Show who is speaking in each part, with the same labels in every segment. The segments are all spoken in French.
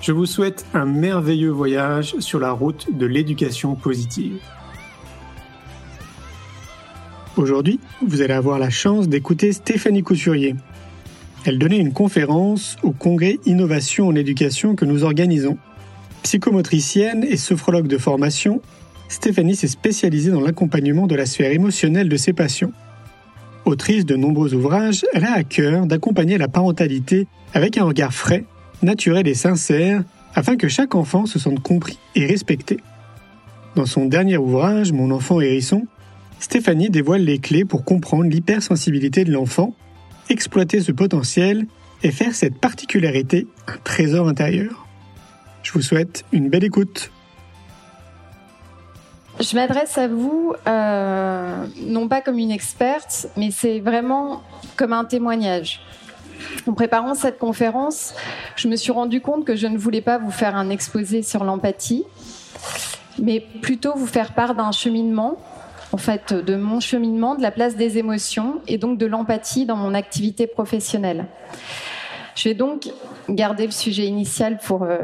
Speaker 1: Je vous souhaite un merveilleux voyage sur la route de l'éducation positive. Aujourd'hui, vous allez avoir la chance d'écouter Stéphanie Coussurier. Elle donnait une conférence au congrès Innovation en éducation que nous organisons. Psychomotricienne et sophrologue de formation, Stéphanie s'est spécialisée dans l'accompagnement de la sphère émotionnelle de ses patients. Autrice de nombreux ouvrages, elle a à cœur d'accompagner la parentalité avec un regard frais naturel et sincère, afin que chaque enfant se sente compris et respecté. Dans son dernier ouvrage, Mon enfant hérisson, Stéphanie dévoile les clés pour comprendre l'hypersensibilité de l'enfant, exploiter ce potentiel et faire cette particularité un trésor intérieur. Je vous souhaite une belle écoute.
Speaker 2: Je m'adresse à vous, euh, non pas comme une experte, mais c'est vraiment comme un témoignage. En préparant cette conférence, je me suis rendu compte que je ne voulais pas vous faire un exposé sur l'empathie, mais plutôt vous faire part d'un cheminement, en fait, de mon cheminement, de la place des émotions et donc de l'empathie dans mon activité professionnelle. Je vais donc garder le sujet initial pour, euh,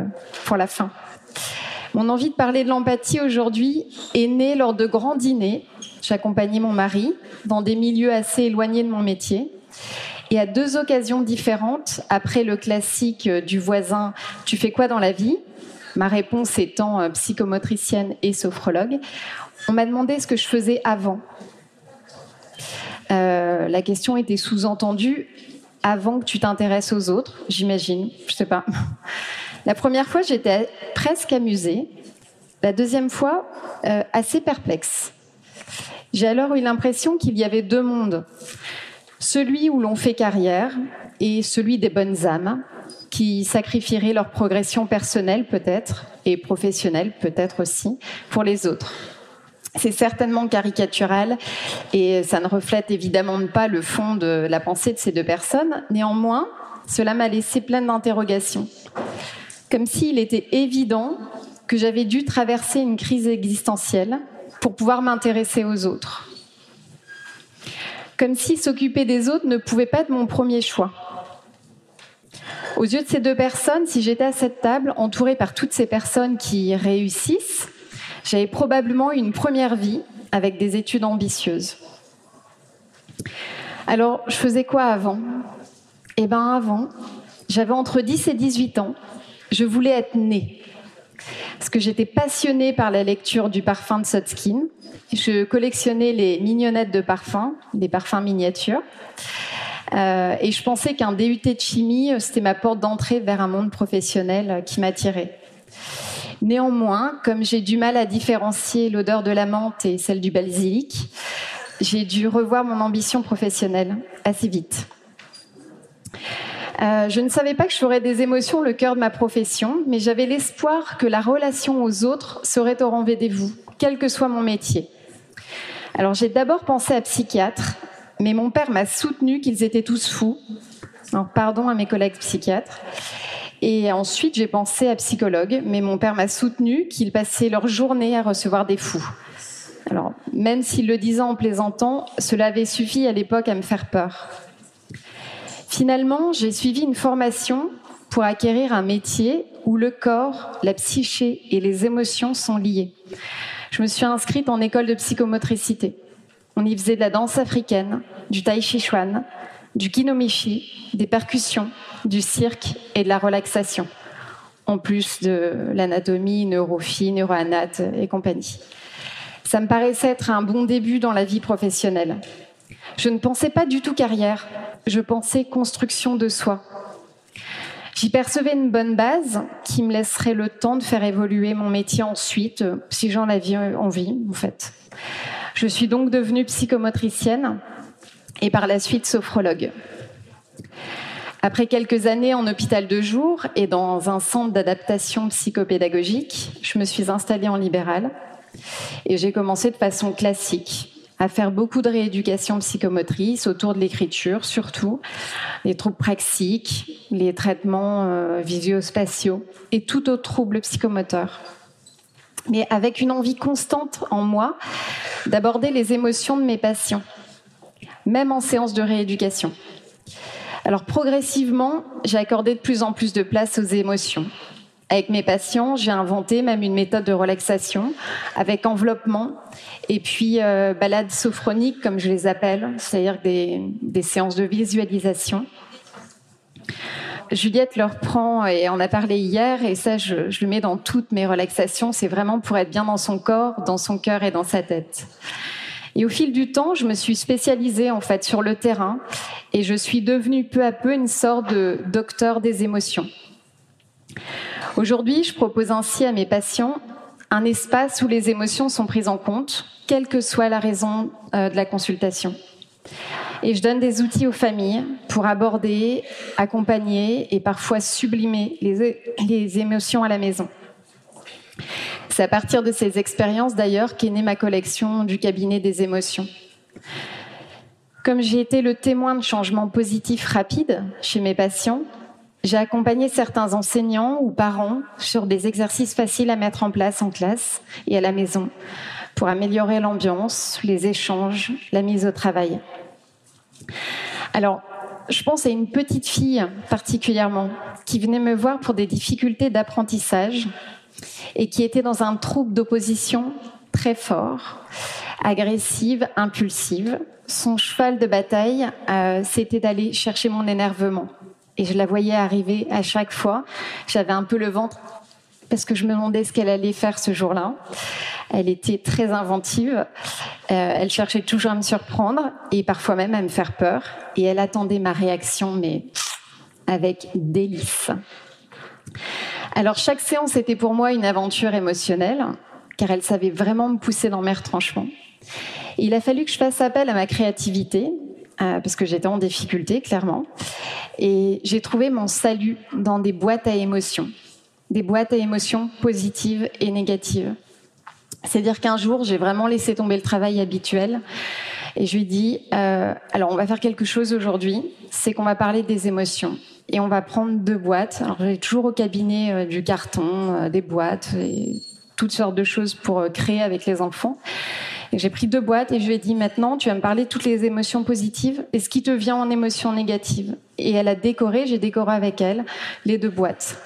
Speaker 2: pour la fin. Mon envie de parler de l'empathie aujourd'hui est née lors de grands dîners. J'accompagnais mon mari dans des milieux assez éloignés de mon métier. Et à deux occasions différentes, après le classique du voisin Tu fais quoi dans la vie? Ma réponse étant euh, psychomotricienne et sophrologue, on m'a demandé ce que je faisais avant. Euh, la question était sous-entendue avant que tu t'intéresses aux autres, j'imagine, je sais pas. La première fois, j'étais presque amusée. La deuxième fois, euh, assez perplexe. J'ai alors eu l'impression qu'il y avait deux mondes celui où l'on fait carrière et celui des bonnes âmes qui sacrifieraient leur progression personnelle peut-être et professionnelle peut-être aussi pour les autres. C'est certainement caricatural et ça ne reflète évidemment pas le fond de la pensée de ces deux personnes. Néanmoins, cela m'a laissé pleine d'interrogations. Comme s'il était évident que j'avais dû traverser une crise existentielle pour pouvoir m'intéresser aux autres comme si s'occuper des autres ne pouvait pas être mon premier choix. Aux yeux de ces deux personnes, si j'étais à cette table, entourée par toutes ces personnes qui réussissent, j'avais probablement une première vie avec des études ambitieuses. Alors, je faisais quoi avant? Eh bien, avant, j'avais entre 10 et 18 ans. Je voulais être née. Parce que j'étais passionnée par la lecture du parfum de Sotskin. Je collectionnais les mignonnettes de parfums, des parfums miniatures. Euh, et je pensais qu'un DUT de chimie, c'était ma porte d'entrée vers un monde professionnel qui m'attirait. Néanmoins, comme j'ai du mal à différencier l'odeur de la menthe et celle du basilic, j'ai dû revoir mon ambition professionnelle assez vite. Euh, je ne savais pas que je ferais des émotions le cœur de ma profession, mais j'avais l'espoir que la relation aux autres serait au rendez-vous, quel que soit mon métier. Alors j'ai d'abord pensé à psychiatre, mais mon père m'a soutenu qu'ils étaient tous fous. Alors, pardon à mes collègues psychiatres. Et ensuite, j'ai pensé à psychologue, mais mon père m'a soutenu qu'ils passaient leur journée à recevoir des fous. Alors, même s'il le disait en plaisantant, cela avait suffi à l'époque à me faire peur. Finalement, j'ai suivi une formation pour acquérir un métier où le corps, la psyché et les émotions sont liés. Je me suis inscrite en école de psychomotricité. On y faisait de la danse africaine, du tai chi chuan, du kinomichi, des percussions, du cirque et de la relaxation. en plus de l'anatomie, neurophy, neuroanat et compagnie. Ça me paraissait être un bon début dans la vie professionnelle. Je ne pensais pas du tout carrière, je pensais construction de soi. J'y percevais une bonne base qui me laisserait le temps de faire évoluer mon métier ensuite, si j'en avais envie, en fait. Je suis donc devenue psychomotricienne et par la suite sophrologue. Après quelques années en hôpital de jour et dans un centre d'adaptation psychopédagogique, je me suis installée en libéral et j'ai commencé de façon classique à faire beaucoup de rééducation psychomotrice autour de l'écriture, surtout les troubles praxiques, les traitements euh, visio-spatiaux et tout autre trouble psychomoteur. Mais avec une envie constante en moi d'aborder les émotions de mes patients, même en séance de rééducation. Alors progressivement, j'ai accordé de plus en plus de place aux émotions. Avec mes patients, j'ai inventé même une méthode de relaxation avec enveloppement et puis euh, balades sophroniques, comme je les appelle, c'est-à-dire des, des, séances de visualisation. Juliette leur prend, et on a parlé hier, et ça je, je le mets dans toutes mes relaxations, c'est vraiment pour être bien dans son corps, dans son cœur et dans sa tête. Et au fil du temps, je me suis spécialisée en fait sur le terrain et je suis devenue peu à peu une sorte de docteur des émotions. Aujourd'hui, je propose ainsi à mes patients un espace où les émotions sont prises en compte, quelle que soit la raison euh, de la consultation. Et je donne des outils aux familles pour aborder, accompagner et parfois sublimer les, les émotions à la maison. C'est à partir de ces expériences d'ailleurs qu'est née ma collection du cabinet des émotions. Comme j'ai été le témoin de changements positifs rapides chez mes patients, j'ai accompagné certains enseignants ou parents sur des exercices faciles à mettre en place en classe et à la maison pour améliorer l'ambiance, les échanges, la mise au travail. Alors, je pense à une petite fille particulièrement qui venait me voir pour des difficultés d'apprentissage et qui était dans un trouble d'opposition très fort, agressive, impulsive. Son cheval de bataille, euh, c'était d'aller chercher mon énervement et je la voyais arriver à chaque fois. J'avais un peu le ventre parce que je me demandais ce qu'elle allait faire ce jour-là. Elle était très inventive. Euh, elle cherchait toujours à me surprendre et parfois même à me faire peur. Et elle attendait ma réaction, mais avec délice. Alors chaque séance était pour moi une aventure émotionnelle, car elle savait vraiment me pousser dans mes retranchements. il a fallu que je fasse appel à ma créativité euh, parce que j'étais en difficulté, clairement. Et j'ai trouvé mon salut dans des boîtes à émotions, des boîtes à émotions positives et négatives. C'est-à-dire qu'un jour, j'ai vraiment laissé tomber le travail habituel et je lui ai dit, euh, alors on va faire quelque chose aujourd'hui, c'est qu'on va parler des émotions. Et on va prendre deux boîtes. Alors j'ai toujours au cabinet euh, du carton, des boîtes et toutes sortes de choses pour créer avec les enfants. J'ai pris deux boîtes et je lui ai dit maintenant, tu vas me parler de toutes les émotions positives et ce qui te vient en émotions négatives. Et elle a décoré, j'ai décoré avec elle les deux boîtes.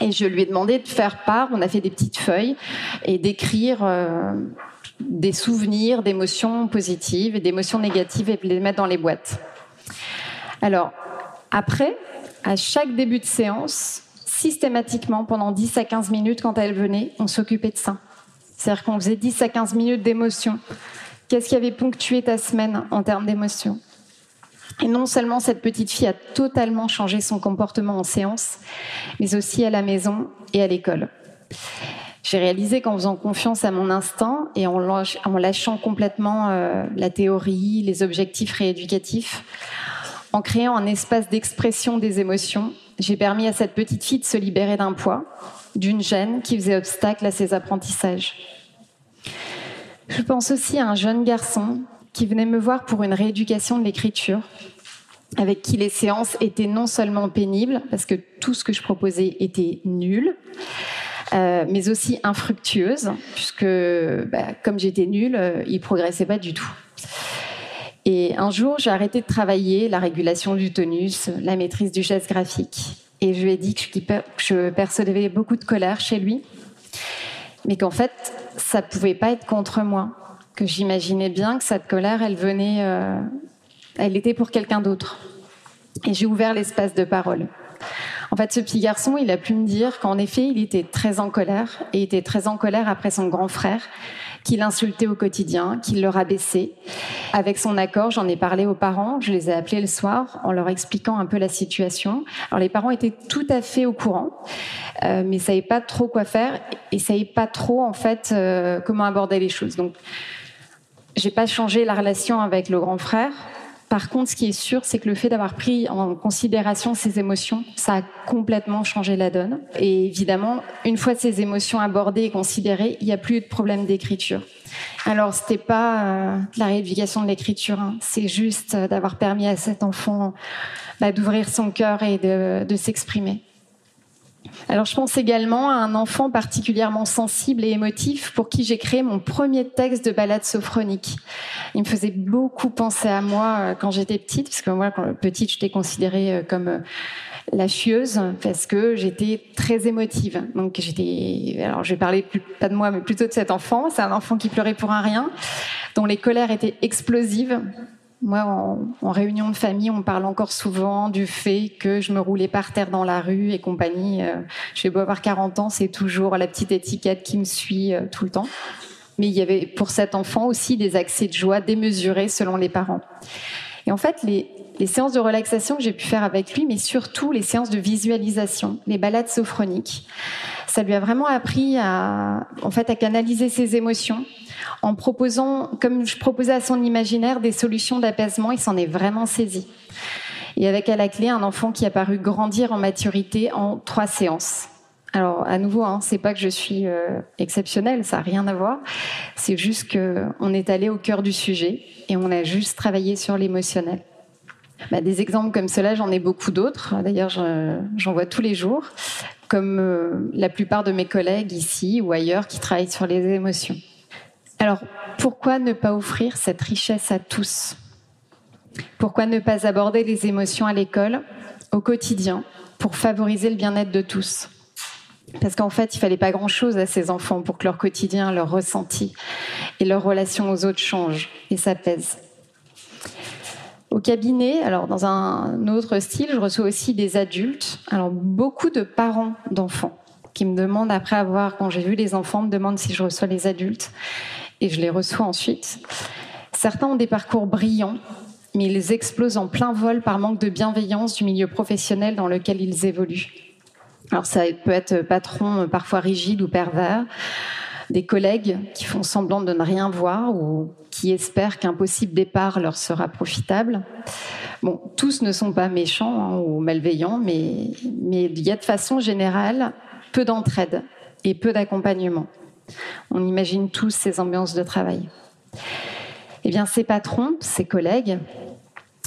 Speaker 2: Et je lui ai demandé de faire part, on a fait des petites feuilles et d'écrire euh, des souvenirs d'émotions positives et d'émotions négatives et de les mettre dans les boîtes. Alors, après, à chaque début de séance, systématiquement, pendant 10 à 15 minutes, quand elle venait, on s'occupait de ça. C'est-à-dire qu'on faisait 10 à 15 minutes d'émotion. Qu'est-ce qui avait ponctué ta semaine en termes d'émotion? Et non seulement cette petite fille a totalement changé son comportement en séance, mais aussi à la maison et à l'école. J'ai réalisé qu'en faisant confiance à mon instinct et en lâchant complètement euh, la théorie, les objectifs rééducatifs, en créant un espace d'expression des émotions, j'ai permis à cette petite fille de se libérer d'un poids, d'une gêne qui faisait obstacle à ses apprentissages. Je pense aussi à un jeune garçon qui venait me voir pour une rééducation de l'écriture, avec qui les séances étaient non seulement pénibles, parce que tout ce que je proposais était nul, euh, mais aussi infructueuse, puisque bah, comme j'étais nulle, euh, il progressait pas du tout. Et un jour, j'ai arrêté de travailler la régulation du tonus, la maîtrise du geste graphique. Et je lui ai dit que je percevais beaucoup de colère chez lui, mais qu'en fait, ça pouvait pas être contre moi. Que j'imaginais bien que cette colère, elle venait, euh, elle était pour quelqu'un d'autre. Et j'ai ouvert l'espace de parole En fait, ce petit garçon, il a pu me dire qu'en effet, il était très en colère et était très en colère après son grand frère qu'il insultait au quotidien, qu'il le rabaissait. Avec son accord, j'en ai parlé aux parents, je les ai appelés le soir en leur expliquant un peu la situation. Alors les parents étaient tout à fait au courant, euh, mais savaient pas trop quoi faire et savaient pas trop en fait euh, comment aborder les choses. Donc j'ai pas changé la relation avec le grand frère. Par contre, ce qui est sûr, c'est que le fait d'avoir pris en considération ces émotions, ça a complètement changé la donne. Et évidemment, une fois ces émotions abordées et considérées, il n'y a plus de problème d'écriture. Alors, c'était pas euh, la rééducation de l'écriture, hein. c'est juste euh, d'avoir permis à cet enfant bah, d'ouvrir son cœur et de, de s'exprimer. Alors je pense également à un enfant particulièrement sensible et émotif pour qui j'ai créé mon premier texte de balade sophronique. Il me faisait beaucoup penser à moi euh, quand j'étais petite, parce que moi, quand petite, j'étais considérée euh, comme euh, la chieuse parce que j'étais très émotive. Donc j'étais, alors je vais parler pas de moi, mais plutôt de cet enfant. C'est un enfant qui pleurait pour un rien, dont les colères étaient explosives. Moi, en, réunion de famille, on parle encore souvent du fait que je me roulais par terre dans la rue et compagnie. Euh, je vais beau avoir 40 ans, c'est toujours la petite étiquette qui me suit euh, tout le temps. Mais il y avait pour cet enfant aussi des accès de joie démesurés selon les parents. Et en fait, les, les séances de relaxation que j'ai pu faire avec lui, mais surtout les séances de visualisation, les balades sophroniques, ça lui a vraiment appris à, en fait, à canaliser ses émotions, en proposant, comme je proposais à son imaginaire, des solutions d'apaisement. Il s'en est vraiment saisi. Et avec à la clé un enfant qui a paru grandir en maturité en trois séances. Alors à nouveau, hein, c'est pas que je suis euh, exceptionnelle, ça n'a rien à voir. C'est juste qu'on est allé au cœur du sujet et on a juste travaillé sur l'émotionnel. Bah, des exemples comme cela, j'en ai beaucoup d'autres. D'ailleurs, j'en vois tous les jours, comme euh, la plupart de mes collègues ici ou ailleurs qui travaillent sur les émotions. Alors, pourquoi ne pas offrir cette richesse à tous? Pourquoi ne pas aborder les émotions à l'école, au quotidien, pour favoriser le bien-être de tous? Parce qu'en fait, il fallait pas grand-chose à ces enfants pour que leur quotidien, leur ressenti et leur relation aux autres changent et s'apaisent. Au cabinet, alors dans un autre style, je reçois aussi des adultes, alors beaucoup de parents d'enfants qui me demandent après avoir, quand j'ai vu les enfants, me demandent si je reçois les adultes et je les reçois ensuite. Certains ont des parcours brillants, mais ils explosent en plein vol par manque de bienveillance du milieu professionnel dans lequel ils évoluent. Alors ça peut être patron parfois rigide ou pervers, des collègues qui font semblant de ne rien voir ou qui espèrent qu'un possible départ leur sera profitable. Bon, tous ne sont pas méchants hein, ou malveillants, mais il y a de façon générale peu d'entraide et peu d'accompagnement. On imagine tous ces ambiances de travail. Eh bien, ces patrons, ces collègues,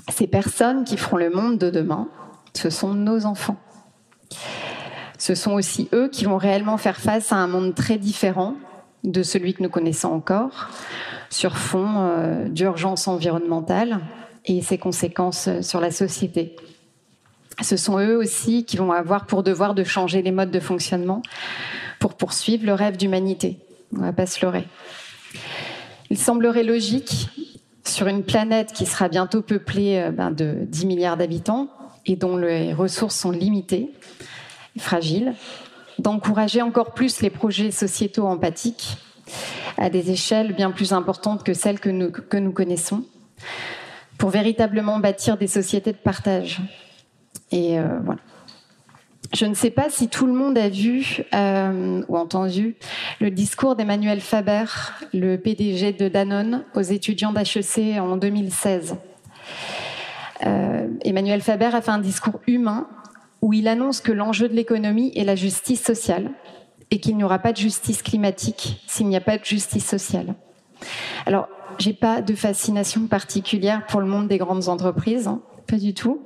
Speaker 2: ces personnes qui feront le monde de demain, ce sont nos enfants. Ce sont aussi eux qui vont réellement faire face à un monde très différent de celui que nous connaissons encore, sur fond euh, d'urgence environnementale et ses conséquences sur la société. Ce sont eux aussi qui vont avoir pour devoir de changer les modes de fonctionnement pour poursuivre le rêve d'humanité. On va pas se leurrer. Il semblerait logique, sur une planète qui sera bientôt peuplée euh, ben, de 10 milliards d'habitants et dont les ressources sont limitées, et fragiles, d'encourager encore plus les projets sociétaux empathiques à des échelles bien plus importantes que celles que nous connaissons, pour véritablement bâtir des sociétés de partage. Et euh, voilà. Je ne sais pas si tout le monde a vu euh, ou entendu le discours d'Emmanuel Faber, le PDG de Danone, aux étudiants d'HEC en 2016. Euh, Emmanuel Faber a fait un discours humain où il annonce que l'enjeu de l'économie est la justice sociale et qu'il n'y aura pas de justice climatique s'il n'y a pas de justice sociale. Alors, j'ai pas de fascination particulière pour le monde des grandes entreprises. Hein pas du tout.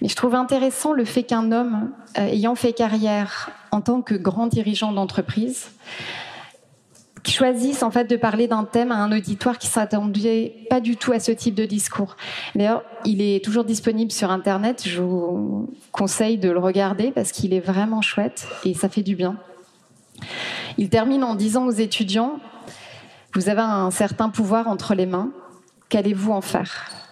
Speaker 2: Mais je trouve intéressant le fait qu'un homme euh, ayant fait carrière en tant que grand dirigeant d'entreprise choisisse en fait de parler d'un thème à un auditoire qui s'attendait pas du tout à ce type de discours. D'ailleurs, il est toujours disponible sur internet. Je vous conseille de le regarder parce qu'il est vraiment chouette et ça fait du bien. Il termine en disant aux étudiants Vous avez un certain pouvoir entre les mains. Qu'allez-vous en faire?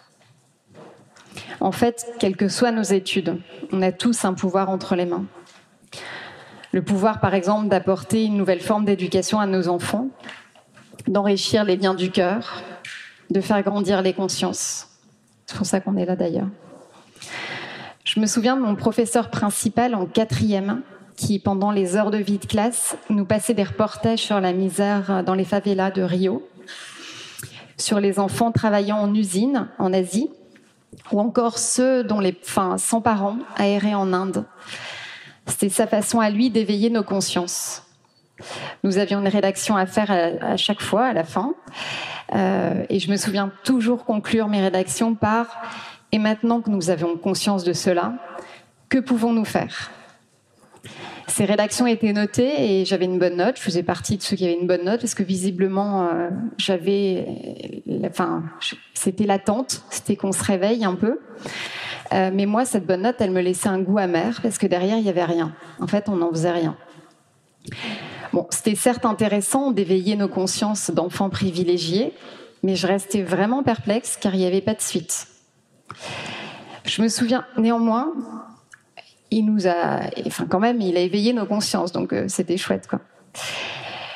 Speaker 2: En fait, quelles que soient nos études, on a tous un pouvoir entre les mains. Le pouvoir, par exemple, d'apporter une nouvelle forme d'éducation à nos enfants, d'enrichir les liens du cœur, de faire grandir les consciences. C'est pour ça qu'on est là d'ailleurs. Je me souviens de mon professeur principal en quatrième qui, pendant les heures de vie de classe, nous passait des reportages sur la misère dans les favelas de Rio, sur les enfants travaillant en usine en Asie, ou encore ceux dont les, enfin, sans parents aérés en Inde. C'était sa façon à lui d'éveiller nos consciences. Nous avions une rédaction à faire à, chaque fois, à la fin. Euh, et je me souviens toujours conclure mes rédactions par Et maintenant que nous avons conscience de cela, que pouvons-nous faire? Ces rédactions étaient notées et j'avais une bonne note. Je faisais partie de ceux qui avaient une bonne note parce que visiblement, euh, j'avais, enfin, c'était l'attente, c'était qu'on se réveille un peu. Euh, mais moi, cette bonne note, elle me laissait un goût amer parce que derrière, il y avait rien. En fait, on n'en faisait rien. Bon, c'était certes intéressant d'éveiller nos consciences d'enfants privilégiés, mais je restais vraiment perplexe car il n'y avait pas de suite. Je me souviens néanmoins il nous a, enfin quand même, il a éveillé nos consciences, donc euh, c'était chouette.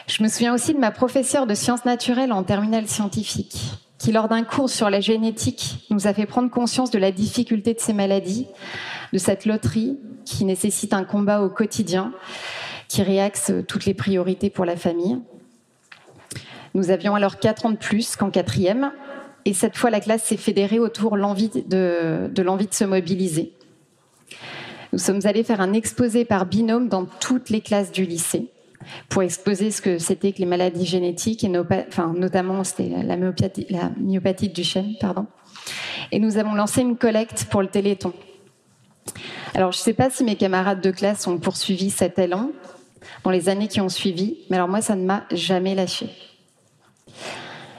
Speaker 2: Je me souviens aussi de ma professeure de sciences naturelles en terminale scientifique, qui lors d'un cours sur la génétique nous a fait prendre conscience de la difficulté de ces maladies, de cette loterie qui nécessite un combat au quotidien, qui réaxe toutes les priorités pour la famille. Nous avions alors quatre ans de plus qu'en quatrième, et cette fois la classe s'est fédérée autour de l'envie de se mobiliser. Nous sommes allés faire un exposé par binôme dans toutes les classes du lycée pour exposer ce que c'était que les maladies génétiques et notamment c'était la, myopathie, la du chêne, pardon. Et nous avons lancé une collecte pour le Téléthon. Alors je ne sais pas si mes camarades de classe ont poursuivi cet élan dans les années qui ont suivi, mais alors moi ça ne m'a jamais lâché.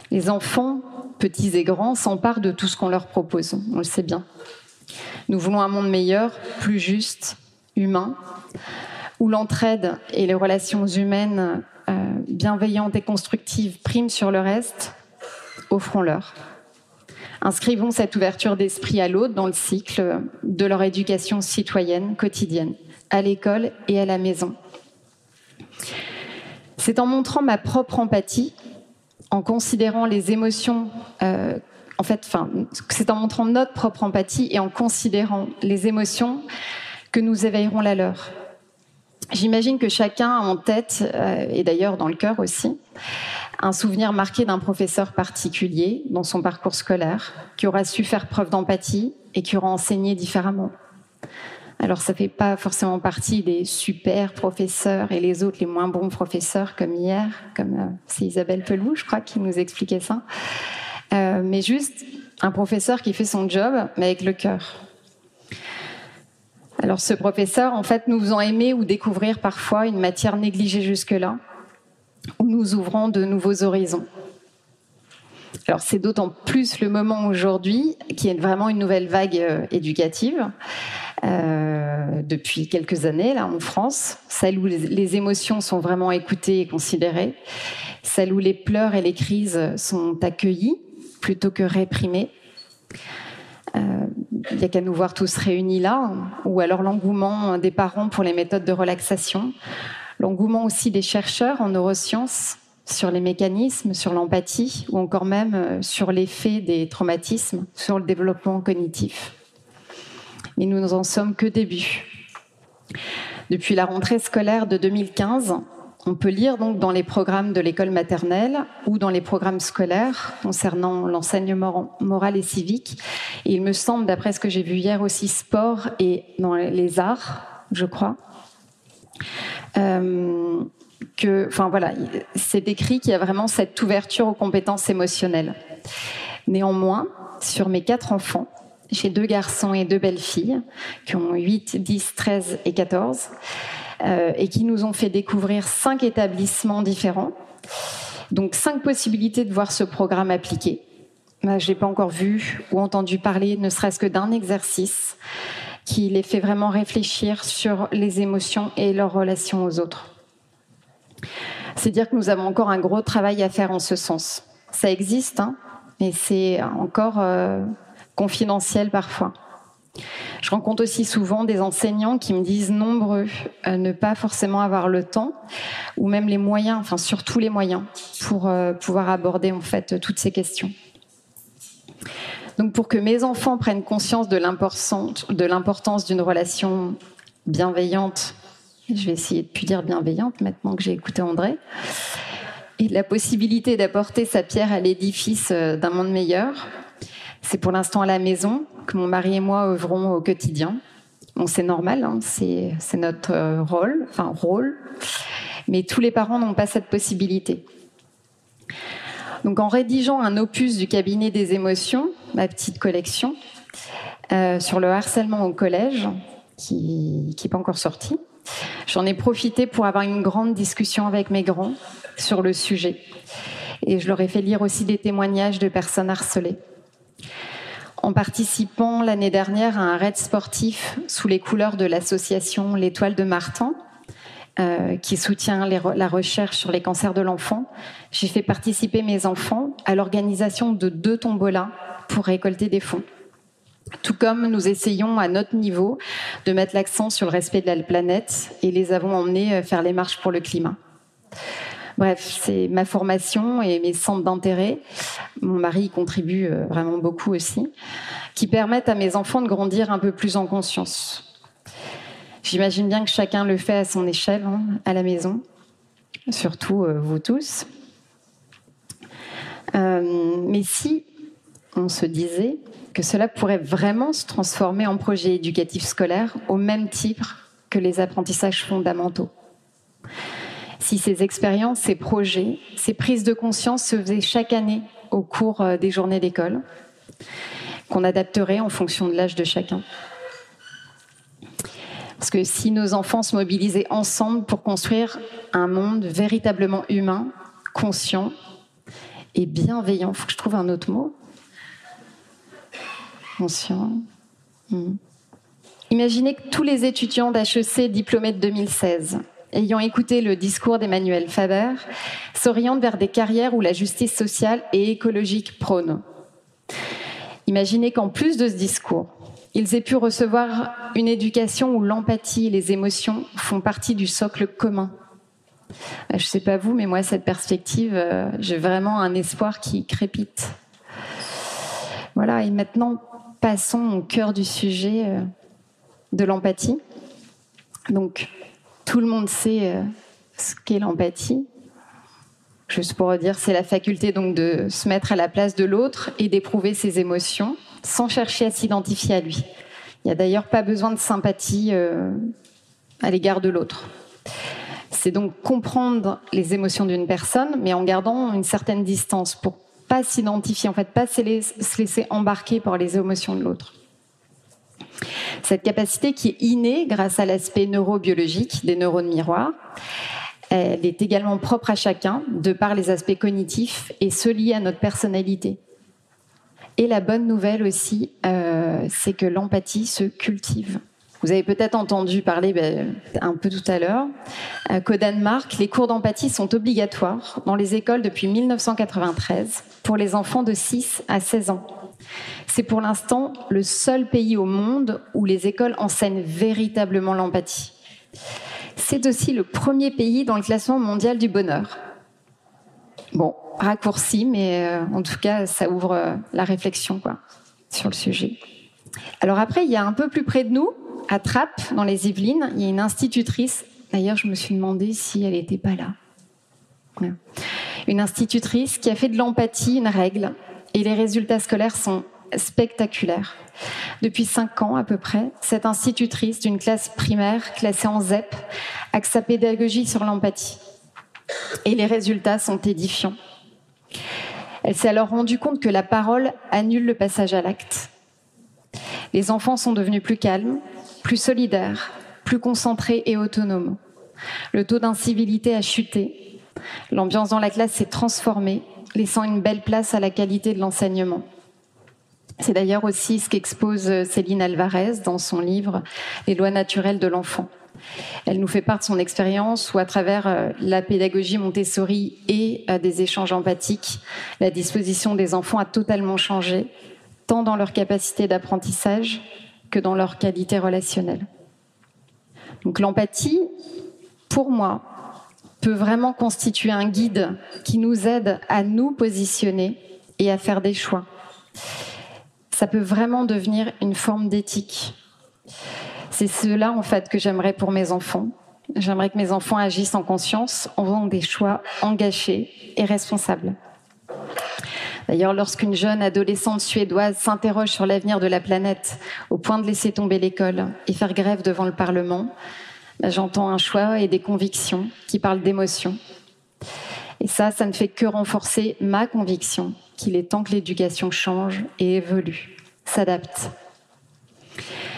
Speaker 2: Les enfants, petits et grands, s'emparent de tout ce qu'on leur propose, on le sait bien. Nous voulons un monde meilleur, plus juste, humain, où l'entraide et les relations humaines euh, bienveillantes et constructives priment sur le reste. Offrons-leur. Inscrivons cette ouverture d'esprit à l'autre dans le cycle de leur éducation citoyenne quotidienne, à l'école et à la maison. C'est en montrant ma propre empathie, en considérant les émotions euh, en fait, c'est en montrant notre propre empathie et en considérant les émotions que nous éveillerons la leur. J'imagine que chacun a en tête, euh, et d'ailleurs dans le cœur aussi, un souvenir marqué d'un professeur particulier dans son parcours scolaire, qui aura su faire preuve d'empathie et qui aura enseigné différemment. Alors ça fait pas forcément partie des super professeurs et les autres les moins bons professeurs comme hier, comme euh, c'est Isabelle Pelou, je crois, qui nous expliquait ça. Euh, mais juste un professeur qui fait son job, mais avec le cœur. Alors ce professeur, en fait, nous faisant aimer ou découvrir parfois une matière négligée jusque-là, où nous ouvrons de nouveaux horizons. Alors c'est d'autant plus le moment aujourd'hui qui est vraiment une nouvelle vague euh, éducative euh, depuis quelques années là en France, celle où les émotions sont vraiment écoutées et considérées, celle où les pleurs et les crises sont accueillies plutôt que réprimer. Il euh, n'y a qu'à nous voir tous réunis là, ou alors l'engouement des parents pour les méthodes de relaxation, l'engouement aussi des chercheurs en neurosciences sur les mécanismes, sur l'empathie, ou encore même euh, sur l'effet des traumatismes sur le développement cognitif. Mais nous n'en sommes que début. Depuis la rentrée scolaire de 2015, on peut lire donc dans les programmes de l'école maternelle ou dans les programmes scolaires concernant l'enseignement moral et civique. Et il me semble, d'après ce que j'ai vu hier aussi, sport et dans les arts, je crois. Euh, que, enfin voilà, c'est écrit qu'il y a vraiment cette ouverture aux compétences émotionnelles. Néanmoins, sur mes quatre enfants, j'ai deux garçons et deux belles filles qui ont 8, 10, 13 et 14. Euh, et qui nous ont fait découvrir cinq établissements différents. Donc cinq possibilités de voir ce programme appliqué. je n'ai pas encore vu ou entendu parler, ne serait-ce que d'un exercice qui les fait vraiment réfléchir sur les émotions et leur relation aux autres. C'est dire que nous avons encore un gros travail à faire en ce sens. Ça existe, hein, mais c'est encore euh, confidentiel parfois. Je rencontre aussi souvent des enseignants qui me disent nombreux euh, ne pas forcément avoir le temps ou même les moyens, enfin surtout les moyens pour euh, pouvoir aborder en fait toutes ces questions. Donc pour que mes enfants prennent conscience de l'importance d'une relation bienveillante, je vais essayer de plus dire bienveillante maintenant que j'ai écouté André, et la possibilité d'apporter sa pierre à l'édifice euh, d'un monde meilleur, c'est pour l'instant à la maison que mon mari et moi œuvrons au quotidien. Bon, c'est normal, hein, c'est notre euh, rôle, enfin rôle, mais tous les parents n'ont pas cette possibilité. Donc en rédigeant un opus du cabinet des émotions, ma petite collection, euh, sur le harcèlement au collège, qui n'est pas encore sorti, j'en ai profité pour avoir une grande discussion avec mes grands sur le sujet. Et je leur ai fait lire aussi des témoignages de personnes harcelées en participant l'année dernière à un raid sportif sous les couleurs de l'association L'Étoile de Martin, euh, qui soutient la recherche sur les cancers de l'enfant, j'ai fait participer mes enfants à l'organisation de deux tombolas pour récolter des fonds. Tout comme nous essayons à notre niveau de mettre l'accent sur le respect de la planète et les avons emmenés euh, faire les marches pour le climat. Bref, c'est ma formation et mes centres d'intérêt. Mon mari y contribue euh, vraiment beaucoup aussi, qui permettent à mes enfants de grandir un peu plus en conscience. J'imagine bien que chacun le fait à son échelle, hein, à la maison, surtout euh, vous tous. Euh, mais si on se disait que cela pourrait vraiment se transformer en projet éducatif scolaire au même titre que les apprentissages fondamentaux si ces expériences, ces projets, ces prises de conscience se faisaient chaque année au cours euh, des journées d'école, qu'on adapterait en fonction de l'âge de chacun. Parce que si nos enfants se mobilisaient ensemble pour construire un monde véritablement humain, conscient et bienveillant, il faut que je trouve un autre mot. Conscient. Hmm. Imaginez que tous les étudiants d'HEC diplômés de 2016 ayant écouté le discours d'Emmanuel Faber, s'orientent vers des carrières où la justice sociale et écologique prône. Imaginez qu'en plus de ce discours, ils aient pu recevoir une éducation où l'empathie et les émotions font partie du socle commun. Je ne sais pas vous, mais moi, cette perspective, euh, j'ai vraiment un espoir qui crépite. Voilà, et maintenant, passons au cœur du sujet euh, de l'empathie. Donc, tout le monde sait euh, ce qu'est l'empathie. Juste pour dire, c'est la faculté donc de se mettre à la place de l'autre et d'éprouver ses émotions sans chercher à s'identifier à lui. Il n'y a d'ailleurs pas besoin de sympathie euh, à l'égard de l'autre. C'est donc comprendre les émotions d'une personne, mais en gardant une certaine distance pour pas s'identifier, en fait, pas se laisser embarquer par les émotions de l'autre. Cette capacité qui est innée grâce à l'aspect neurobiologique des neurones miroirs, elle est également propre à chacun de par les aspects cognitifs et ceux liés à notre personnalité. Et la bonne nouvelle aussi, euh, c'est que l'empathie se cultive. Vous avez peut-être entendu parler ben, un peu tout à l'heure euh, qu'au Danemark, les cours d'empathie sont obligatoires dans les écoles depuis 1993 pour les enfants de 6 à 16 ans. C'est pour l'instant le seul pays au monde où les écoles enseignent véritablement l'empathie. C'est aussi le premier pays dans le classement mondial du bonheur. Bon, raccourci, mais euh, en tout cas, ça ouvre euh, la réflexion sur le sujet. Alors après, il y a un peu plus près de nous, à Trappes, dans les Yvelines, il y a une institutrice. D'ailleurs, je me suis demandé si elle n'était pas là. Une institutrice qui a fait de l'empathie une règle. Et les résultats scolaires sont spectaculaire. Depuis cinq ans à peu près, cette institutrice d'une classe primaire classée en ZEP axe sa pédagogie sur l'empathie. Et les résultats sont édifiants. Elle s'est alors rendue compte que la parole annule le passage à l'acte. Les enfants sont devenus plus calmes, plus solidaires, plus concentrés et autonomes. Le taux d'incivilité a chuté. L'ambiance dans la classe s'est transformée, laissant une belle place à la qualité de l'enseignement. C'est d'ailleurs aussi ce qu'expose Céline Alvarez dans son livre Les lois naturelles de l'enfant. Elle nous fait part de son expérience où, à travers euh, la pédagogie Montessori et euh, des échanges empathiques, la disposition des enfants a totalement changé, tant dans leur capacité d'apprentissage que dans leur qualité relationnelle. Donc l'empathie, pour moi, peut vraiment constituer un guide qui nous aide à nous positionner et à faire des choix. Ça peut vraiment devenir une forme d'éthique. C'est cela en fait que j'aimerais pour mes enfants. J'aimerais que mes enfants agissent en conscience en faisant des choix engagés et responsables. D'ailleurs, lorsqu'une jeune adolescente suédoise s'interroge sur l'avenir de la planète au point de laisser tomber l'école et faire grève devant le Parlement, j'entends un choix et des convictions qui parlent d'émotion. Et ça, ça ne fait que renforcer ma conviction qu'il est temps que l'éducation change et évolue, s'adapte.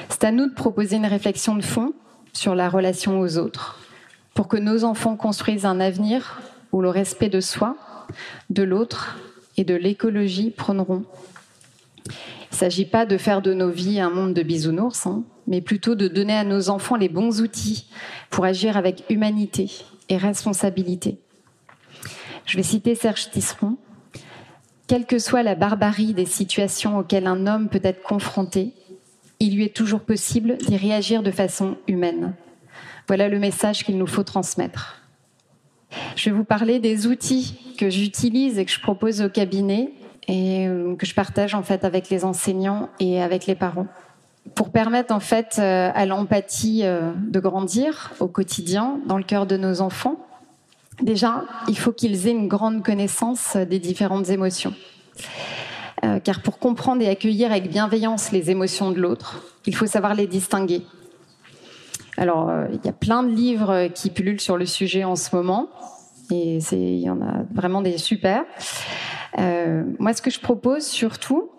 Speaker 2: C'est à nous de proposer une réflexion de fond sur la relation aux autres pour que nos enfants construisent un avenir où le respect de soi, de l'autre et de l'écologie prendront. Il ne s'agit pas de faire de nos vies un monde de bisounours, hein, mais plutôt de donner à nos enfants les bons outils pour agir avec humanité et responsabilité. Je vais citer Serge Tisseron. Quelle que soit la barbarie des situations auxquelles un homme peut être confronté, il lui est toujours possible d'y réagir de façon humaine. Voilà le message qu'il nous faut transmettre. Je vais vous parler des outils que j'utilise et que je propose au cabinet et euh, que je partage en fait avec les enseignants et avec les parents pour permettre en fait euh, à l'empathie euh, de grandir au quotidien dans le cœur de nos enfants. Déjà, il faut qu'ils aient une grande connaissance des différentes émotions. Car pour comprendre et accueillir avec bienveillance les émotions de l'autre, il faut savoir les distinguer. Alors, il y a plein de livres qui pullulent sur le sujet en ce moment, et il y en a vraiment des super. Euh, moi, ce que je propose surtout,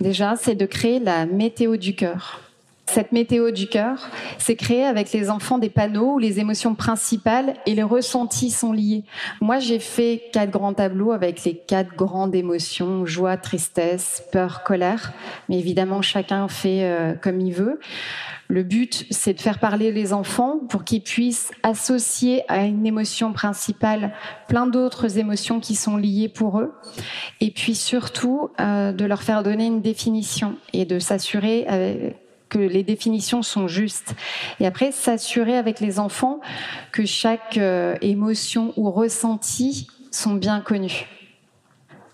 Speaker 2: déjà, c'est de créer la météo du cœur. Cette météo du cœur, c'est créer avec les enfants des panneaux où les émotions principales et les ressentis sont liés. Moi, j'ai fait quatre grands tableaux avec les quatre grandes émotions, joie, tristesse, peur, colère. Mais évidemment, chacun fait euh, comme il veut. Le but, c'est de faire parler les enfants pour qu'ils puissent associer à une émotion principale plein d'autres émotions qui sont liées pour eux. Et puis surtout, euh, de leur faire donner une définition et de s'assurer euh, que les définitions sont justes. Et après, s'assurer avec les enfants que chaque euh, émotion ou ressenti sont bien connus.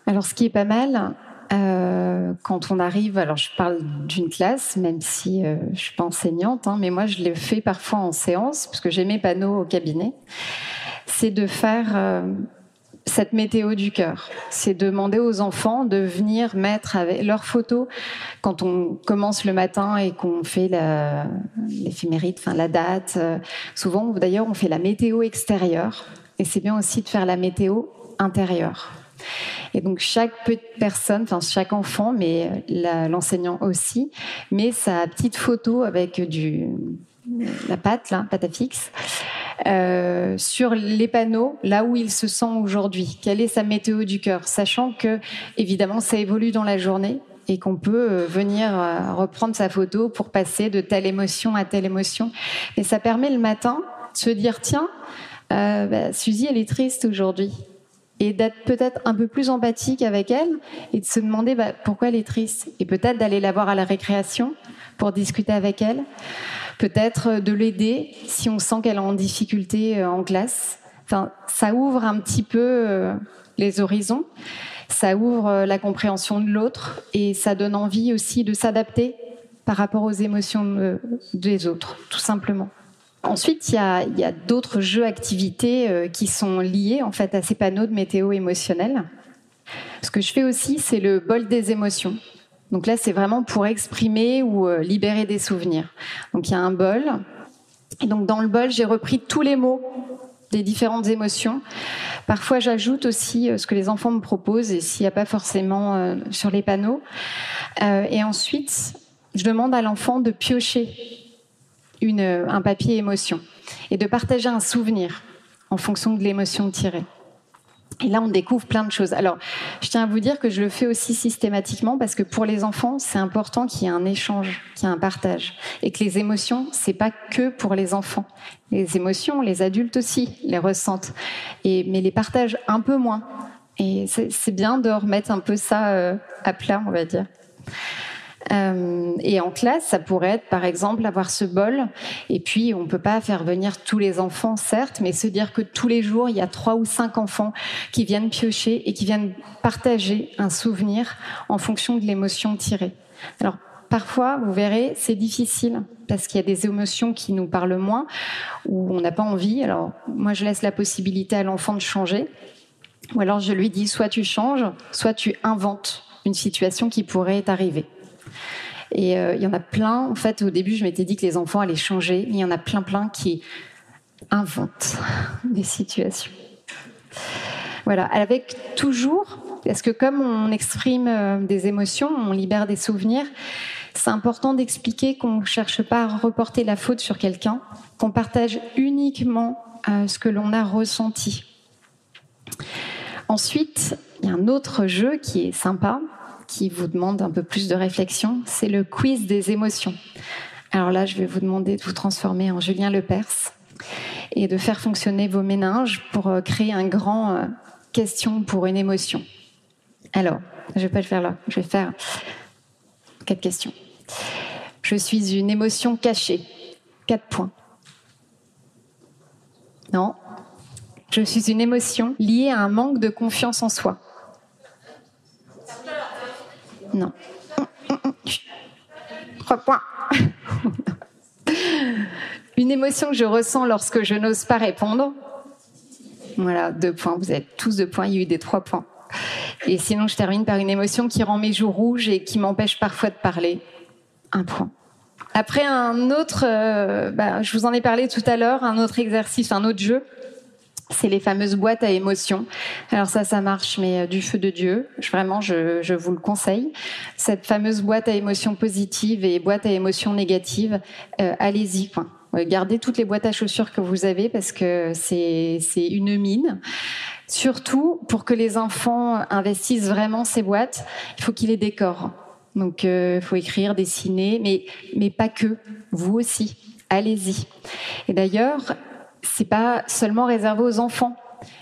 Speaker 2: Alors, ce qui est pas mal, euh, quand on arrive, alors je parle d'une classe, même si euh, je suis pas enseignante, hein, mais moi je l'ai fait parfois en séance, parce que j'ai mes panneaux au cabinet, c'est de faire euh, cette météo du cœur. C'est demander aux enfants de venir mettre avec leurs photos quand on commence le matin et qu'on fait l'éphémérite, enfin la date. Souvent, d'ailleurs, on fait la météo extérieure. Et c'est bien aussi de faire la météo intérieure. Et donc chaque personne, enfin chaque enfant, mais l'enseignant aussi, met sa petite photo avec du la pâte, là, pâte à fixe, euh, sur les panneaux, là où il se sent aujourd'hui. Quelle est sa météo du cœur, sachant que évidemment ça évolue dans la journée et qu'on peut euh, venir euh, reprendre sa photo pour passer de telle émotion à telle émotion. Et ça permet le matin de se dire tiens, euh, bah, Suzy elle est triste aujourd'hui et d'être peut-être un peu plus empathique avec elle et de se demander bah, pourquoi elle est triste et peut-être d'aller la voir à la récréation pour discuter avec elle peut-être de l'aider si on sent qu'elle est en difficulté euh, en classe. Enfin, ça ouvre un petit peu euh, les horizons, ça ouvre euh, la compréhension de l'autre et ça donne envie aussi de s'adapter par rapport aux émotions des autres, tout simplement. Ensuite, il y a, d'autres jeux, activités qui sont liés en fait à ces panneaux de météo émotionnelle. Ce que je fais aussi, c'est le bol des émotions. Donc là, c'est vraiment pour exprimer ou euh, libérer des souvenirs. Donc il y a un bol. Et donc dans le bol, j'ai repris tous les mots des différentes émotions. Parfois, j'ajoute aussi euh, ce que les enfants me proposent et s'il n'y a pas forcément euh, sur les panneaux. et ensuite, je demande à l'enfant de piocher un papier émotion et de partager un souvenir en fonction de l'émotion tirée. Et là, on découvre plein de choses. Alors, je tiens à vous dire que je le fais aussi systématiquement parce que pour les enfants, c'est important qu'il y ait un échange, qu'il y ait un partage, et que les émotions, c'est pas que pour les enfants. Les émotions, les adultes aussi les ressentent, mais les partagent un peu moins. Et c'est bien de remettre un peu ça euh, à plat, on va dire. Euh, et en classe, ça pourrait être par exemple avoir ce bol. Et puis, on peut pas faire venir tous les enfants, certes, mais se dire que tous les jours, il y a trois ou cinq enfants qui viennent piocher et qui viennent partager un souvenir en fonction de l'émotion tirée. Alors, parfois, vous verrez, c'est difficile parce qu'il y a des émotions qui nous parlent moins ou on n'a pas envie. Alors, moi, je laisse la possibilité à l'enfant de changer. Ou alors, je lui dis, soit tu changes, soit tu inventes une situation qui pourrait t'arriver. Et euh, il y en a plein. En fait, au début, je m'étais dit que les enfants allaient changer, mais il y en a plein, plein qui inventent des situations. Voilà, avec toujours, parce que comme on exprime euh, des émotions, on libère des souvenirs, c'est important d'expliquer qu'on ne cherche pas à reporter la faute sur quelqu'un, qu'on partage uniquement euh, ce que l'on a ressenti. Ensuite, il y a un autre jeu qui est sympa, qui vous demande un peu plus de réflexion, c'est le quiz des émotions. Alors là, je vais vous demander de vous transformer en Julien Lepers et de faire fonctionner vos méninges pour euh, créer un grand euh, question pour une émotion. Alors, je vais pas le faire là, je vais faire quatre questions. Je suis une émotion cachée. Quatre points. Non. Je suis une émotion liée à un manque de confiance en soi. Non. Trois points. Une émotion que je ressens lorsque je n'ose pas répondre. Voilà, deux points. Vous êtes tous deux points. Il y a eu des trois points. Et sinon, je termine par une émotion qui rend mes joues rouges et qui m'empêche parfois de parler. Un point. Après, un autre, euh, bah, je vous en ai parlé tout à l'heure, un autre exercice, un autre jeu c'est les fameuses boîtes à émotions. Alors ça, ça marche, mais euh, du feu de Dieu. Vraiment, je, je, vous le conseille. Cette fameuse boîte à émotions positives et boîte à émotions négatives, euh, allez-y. Euh, gardez toutes les boîtes à chaussures que vous avez parce que c'est une mine. Surtout, pour que les enfants investissent vraiment ces boîtes, il faut qu'ils les décorent. Donc, il faut écrire, dessiner, mais, mais pas que. Vous aussi. Allez-y. Et d'ailleurs, c'est pas seulement réservé aux enfants.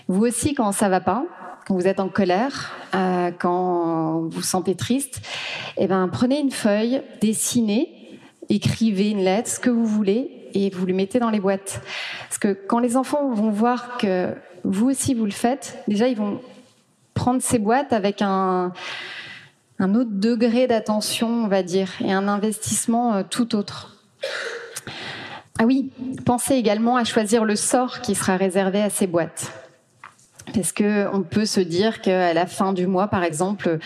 Speaker 2: Vous aussi, quand ça va pas, quand vous êtes en colère, euh, quand vous vous sentez triste, eh ben prenez une feuille, dessinez, écrivez une lettre, ce que vous voulez, et vous le mettez dans les boîtes. Parce que quand les enfants vont voir que vous aussi vous le faites, déjà ils vont prendre ces boîtes avec un autre degré d'attention, on va dire, et un investissement euh, tout autre. Ah oui, pensez également à choisir le sort qui sera réservé à ces boîtes. Parce que on peut se dire qu'à la fin du mois, par exemple,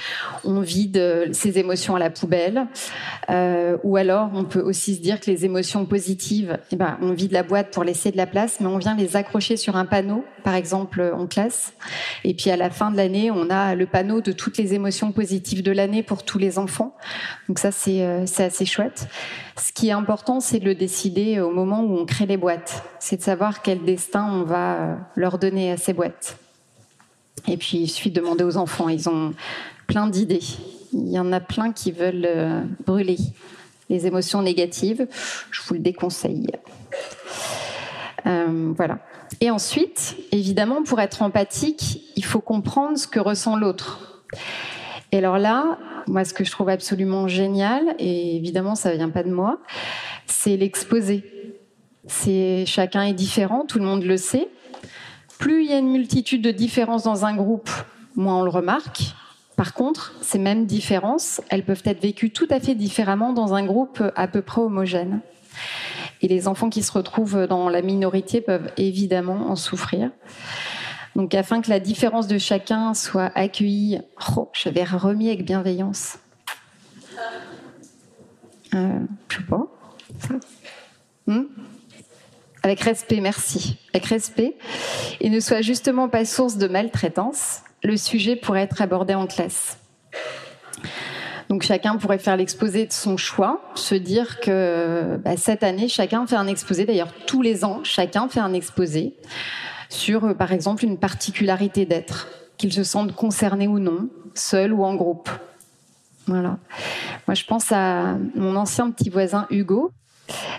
Speaker 2: on vide ses émotions à la poubelle, euh, ou alors on peut aussi se dire que les émotions positives, eh ben, on vide la boîte pour laisser de la place, mais on vient les accrocher sur un panneau, par exemple en classe. Et puis à la fin de l'année, on a le panneau de toutes les émotions positives de l'année pour tous les enfants. Donc ça, c'est euh, assez chouette. Ce qui est important, c'est de le décider au moment où on crée les boîtes. C'est de savoir quel destin on va euh, leur donner à ces boîtes. Et puis, il suffit de demander aux enfants. Ils ont plein d'idées. Il y en a plein qui veulent euh, brûler les émotions négatives. Je vous le déconseille. Euh, voilà. Et ensuite, évidemment, pour être empathique, il faut comprendre ce que ressent l'autre. Et alors là, moi, ce que je trouve absolument génial, et évidemment, ça vient pas de moi, c'est l'exposer. C'est chacun est différent, tout le monde le sait. Plus il y a une multitude de différences dans un groupe, moins on le remarque. Par contre, ces mêmes différences, elles peuvent être vécues tout à fait différemment dans un groupe à peu près homogène. Et les enfants qui se retrouvent dans la minorité peuvent évidemment en souffrir. Donc, afin que la différence de chacun soit accueillie, oh, j'avais remis avec bienveillance. Euh, je sais pas. Hmm? Avec respect, merci. Avec respect. Et ne soit justement pas source de maltraitance, le sujet pourrait être abordé en classe. Donc chacun pourrait faire l'exposé de son choix, se dire que bah, cette année, chacun fait un exposé, d'ailleurs tous les ans, chacun fait un exposé sur, euh, par exemple, une particularité d'être, qu'il se sente concerné ou non, seul ou en groupe. Voilà. Moi, je pense à mon ancien petit voisin Hugo,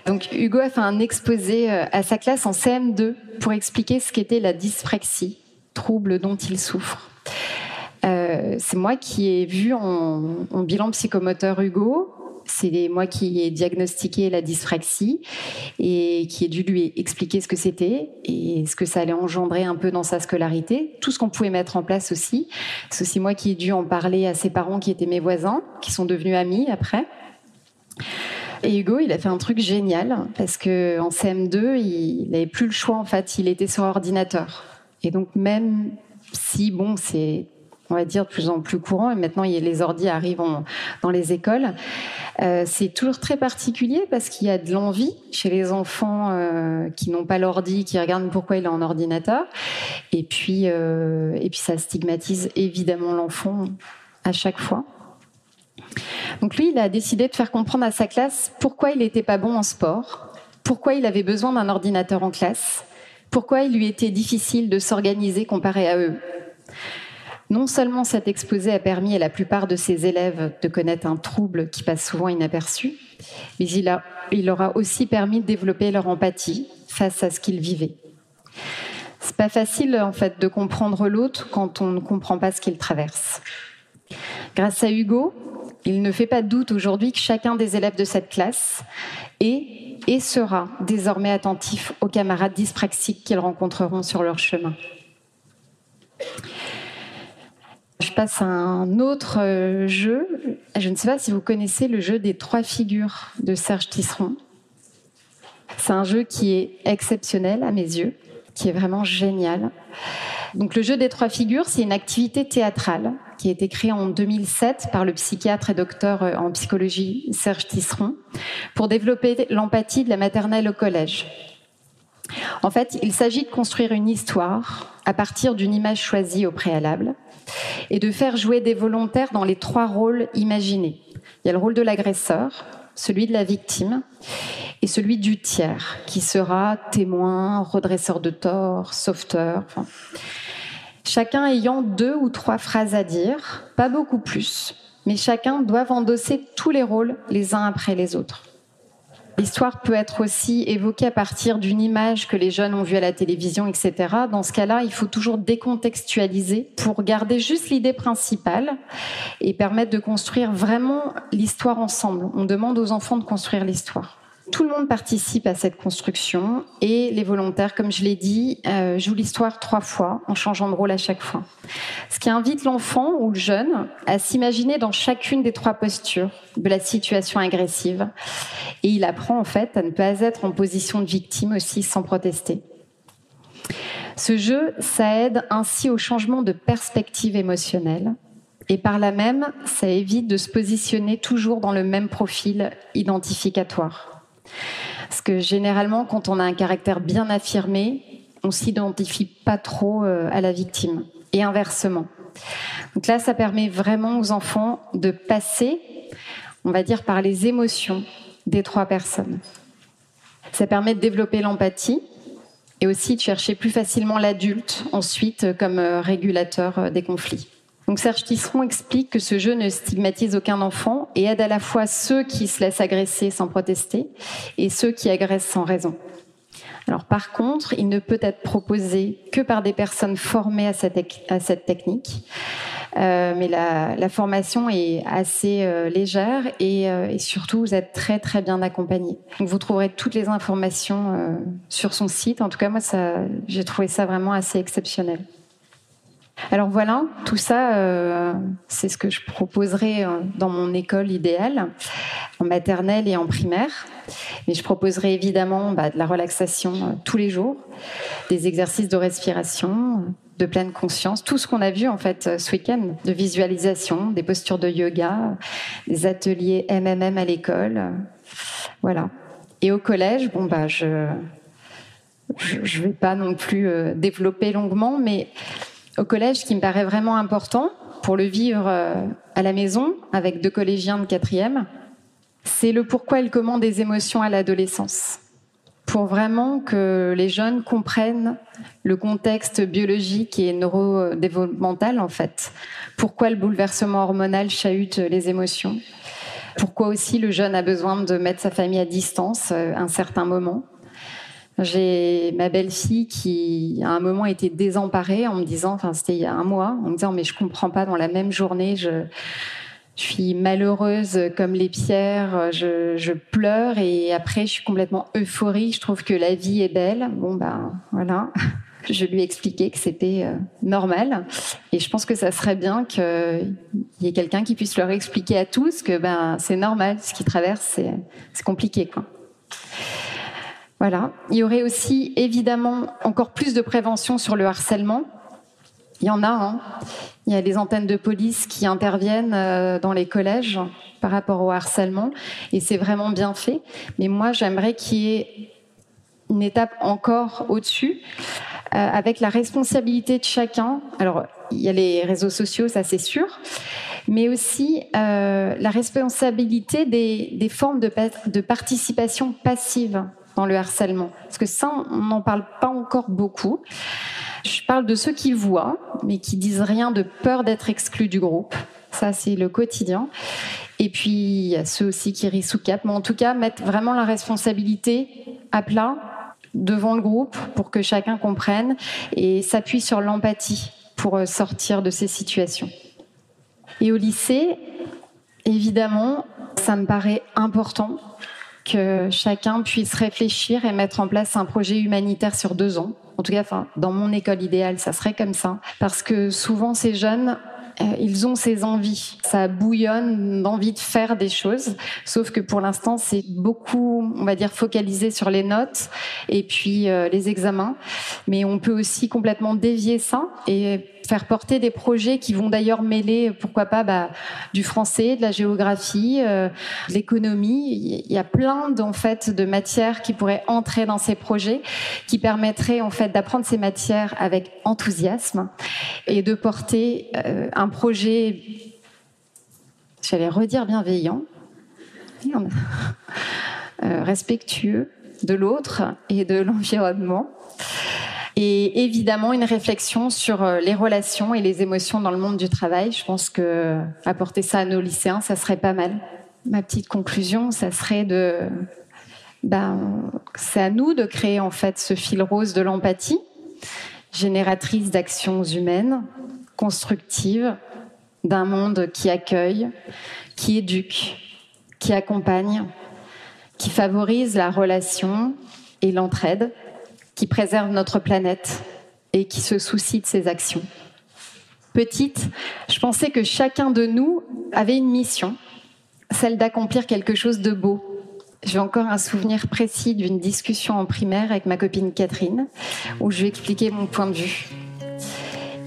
Speaker 2: donc Hugo a fait un exposé euh, à sa classe en CM2 pour expliquer ce qu'était la dyspraxie, trouble dont il souffre. Euh, c'est moi qui ai vu en, bilan psychomoteur Hugo C'est moi qui ai diagnostiqué la dyspraxie et qui ai dû lui expliquer ce que c'était et ce que ça allait engendrer un peu dans sa scolarité, tout ce qu'on pouvait mettre en place aussi. C'est aussi moi qui ai dû en parler à ses parents qui étaient mes voisins, qui sont devenus amis après. Et Hugo, il a fait un truc génial parce que en CM2, il n'avait plus le choix en fait, il était sur ordinateur. Et donc même si bon, c'est on va dire de plus en plus courant et maintenant les ordi arrivent dans les écoles. Euh, c'est toujours très particulier parce qu'il y a de l'envie chez les enfants euh, qui n'ont pas l'ordi, qui regardent pourquoi il est en ordinateur. Et puis, euh, et puis ça stigmatise évidemment l'enfant à chaque fois. Donc lui, il a décidé de faire comprendre à sa classe pourquoi il n'était pas bon en sport, pourquoi il avait besoin d'un ordinateur en classe, pourquoi il lui était difficile de s'organiser comparé à eux. Non seulement cet exposé a permis à la plupart de ses élèves de connaître un trouble qui passe souvent inaperçu, mais il, leur a aussi permis de développer leur empathie face à ce qu'ils vivaient. C'est pas facile en fait de comprendre l'autre quand on ne comprend pas ce qu'il traverse. Grâce à Hugo, il ne fait pas de doute aujourd'hui que chacun des élèves de cette classe est et sera désormais attentif aux camarades dyspraxiques qu'ils rencontreront sur leur chemin. Je passe à un autre euh, jeu. Je ne sais pas si vous connaissez le jeu des trois figures de Serge Tisseron. C'est un jeu qui est exceptionnel à mes yeux, qui est vraiment génial. Donc le jeu des trois figures, c'est une activité théâtrale qui a été créée en 2007 par le psychiatre et docteur euh, en psychologie Serge Tisseron pour développer l'empathie de la maternelle au collège. En fait, il s'agit de construire une histoire à partir d'une image choisie au préalable et de faire jouer des volontaires dans les trois rôles imaginés. Il y a le rôle de l'agresseur, celui de la victime et celui du tiers, qui sera témoin, redresseur de tort, sauveteur. chacun ayant deux ou trois phrases à dire, pas beaucoup plus, mais chacun doit endosser tous les rôles les uns après les autres. L'histoire peut être aussi évoquée à partir d'une image que les jeunes ont vue à la télévision, etc. Dans ce cas-là, il faut toujours décontextualiser pour garder juste l'idée principale et permettre de construire vraiment l'histoire ensemble. On demande aux enfants de construire l'histoire. Tout le monde participe à cette construction et les volontaires, comme je l'ai dit, euh, jouent l'histoire trois fois en changeant de rôle à chaque fois. Ce qui invite l'enfant ou le jeune à s'imaginer dans chacune des trois postures de la situation agressive et il apprend en fait à ne pas être en position de victime aussi sans protester. Ce jeu, ça aide ainsi au changement de perspective émotionnelle et par là même, ça évite de se positionner toujours dans le même profil identificatoire. Parce que généralement, quand on a un caractère bien affirmé, on s'identifie pas trop euh, à la victime. Et inversement. Donc là, ça permet vraiment aux enfants de passer, on va dire, par les émotions des trois personnes. Ça permet de développer l'empathie et aussi de chercher plus facilement l'adulte ensuite comme euh, régulateur euh, des conflits. Donc Serge Tisseron explique que ce jeu ne stigmatise aucun enfant et aide à la fois ceux qui se laissent agresser sans protester et ceux qui agressent sans raison. Alors par contre, il ne peut être proposé que par des personnes formées à cette, technique. Euh, mais la, formation est assez euh, légère euh, et, surtout vous êtes très très bien accompagné. Vous trouverez toutes les informations sur son site. En tout cas, moi, j'ai trouvé ça vraiment assez exceptionnel. Alors voilà, tout ça, euh, c'est ce que je proposerai euh, dans mon école idéale, en maternelle et en primaire. Mais je proposerai évidemment bah, de la relaxation euh, tous les jours, des exercices de respiration, de pleine conscience, tout ce qu'on a vu en fait ce week-end, de visualisation, des postures de yoga, des ateliers MMM à l'école, voilà. Et au collège, bon bah je je ne vais pas non plus développer longuement, mais au collège, qui me paraît vraiment important pour le vivre euh, à la maison avec deux collégiens de quatrième, c'est le pourquoi et le comment des émotions à l'adolescence. Pour vraiment que les jeunes comprennent le contexte biologique et neurodéveloppemental, en fait. Pourquoi le bouleversement hormonal chahute les émotions. Pourquoi aussi le jeune a besoin de mettre sa famille à distance euh, un certain moment. J'ai ma belle-fille qui, à un moment, était désemparée en me disant, enfin, c'était il y a un mois, en me disant, mais je comprends pas, dans la même journée, je, je suis malheureuse comme les pierres, je, je, pleure et après je suis complètement euphorique, je trouve que la vie est belle. Bon ben voilà, je lui ai expliqué que c'était euh, normal et je pense que ça serait bien qu'il y ait quelqu'un qui puisse leur expliquer à tous que ben c'est normal, ce qu'ils traversent c'est compliqué quoi. Voilà, il y aurait aussi évidemment encore plus de prévention sur le harcèlement il y en a. Hein. Il y a des antennes de police qui interviennent euh, dans les collèges par rapport au harcèlement et c'est vraiment bien fait. Mais moi, j'aimerais qu'il y ait une étape encore au-dessus euh, avec la responsabilité de chacun. Alors, il y a les réseaux sociaux, ça c'est sûr, mais aussi euh, la responsabilité des, formes de participation passive dans le harcèlement. Parce que ça, on n'en parle pas encore beaucoup. Je parle de ceux qui voient, mais qui disent rien de peur d'être exclus du groupe. Ça, c'est le quotidien. Et puis, il y a ceux aussi qui rient sous cap. Mais en tout cas, mettre vraiment la responsabilité à plat devant le groupe pour que chacun comprenne et s'appuie sur l'empathie pour euh, sortir de ces situations. Et au lycée, évidemment, ça me paraît important que chacun puisse réfléchir et mettre en place un projet humanitaire sur deux ans en tout cas, enfin, dans mon école idéale, ça serait comme ça. Parce que souvent, ces jeunes, euh, ils ont ces envies. Ça bouillonne d'envie de faire des choses. Sauf que pour l'instant, c'est beaucoup, on va dire, focalisé sur les notes et puis euh, les examens. Mais on peut aussi complètement dévier ça et faire porter des projets qui vont d'ailleurs mêler, pourquoi pas, bah, du français, de la géographie, euh, de l'économie. Il y a plein en fait de matières qui pourraient entrer dans ces projets, qui permettraient en fait d'apprendre ces matières avec enthousiasme et de porter euh, un projet, j'allais redire bienveillant, euh, respectueux de l'autre et de l'environnement et évidemment une réflexion sur euh, les relations et les émotions dans le monde du travail. Je pense que apporter ça à nos lycéens, ça serait pas mal. Ma petite conclusion, ça serait de, ben, c'est à nous de créer en fait ce fil rose de l'empathie, génératrice d'actions humaines, constructives, d'un monde qui accueille, qui éduque, qui accompagne, qui favorise la relation et l'entraide qui préserve notre planète et qui se soucie de ses actions. Petite, je pensais que chacun de nous avait une mission, celle d'accomplir quelque chose de beau. J'ai encore un souvenir précis d'une discussion en primaire avec ma copine Catherine, où je lui expliquais mon point de vue.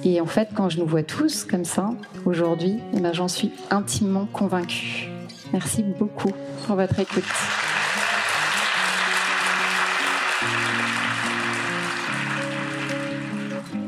Speaker 2: Et en fait, quand je nous vois tous comme ça, aujourd'hui, eh ben, j'en suis intimement convaincue. Merci beaucoup pour votre écoute.